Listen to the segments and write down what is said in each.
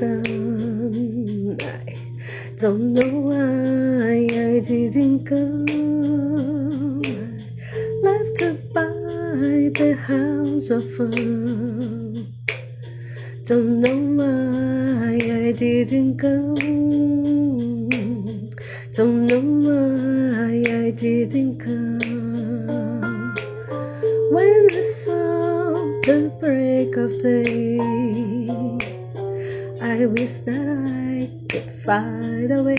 Don't know why I didn't come. I left to buy the house of fun. Don't know why I didn't go. Don't know why I didn't come. When I saw the break of day, I wish that I could find a way.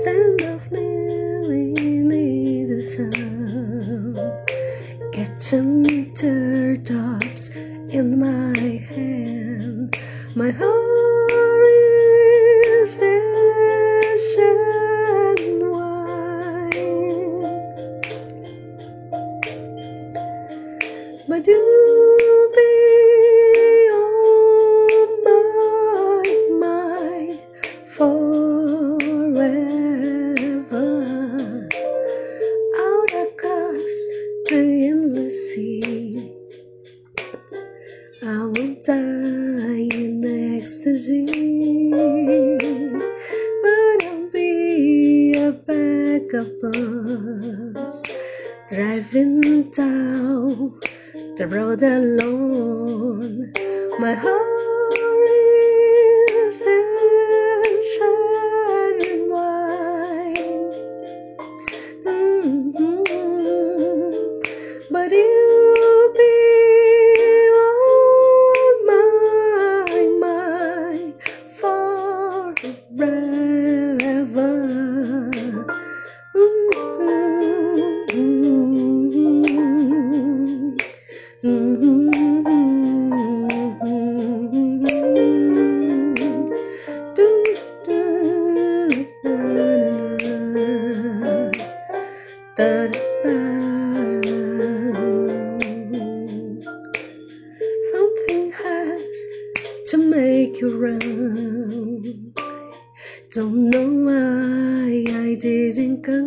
Stand kneeling in the sun, some teardrops in my hand. My heart is ash and wine, but you'll the endless sea. I will die in ecstasy, but I'll be a bag of bones driving down the road alone. My heart Something has to make you run. Don't know why I didn't go.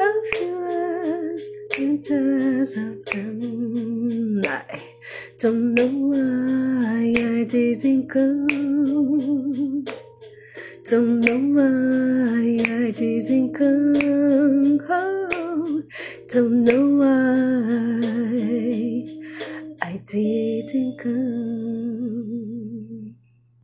A few hours in town. I don't know why I didn't go. Don't know why I didn't come home. Don't know why I didn't come.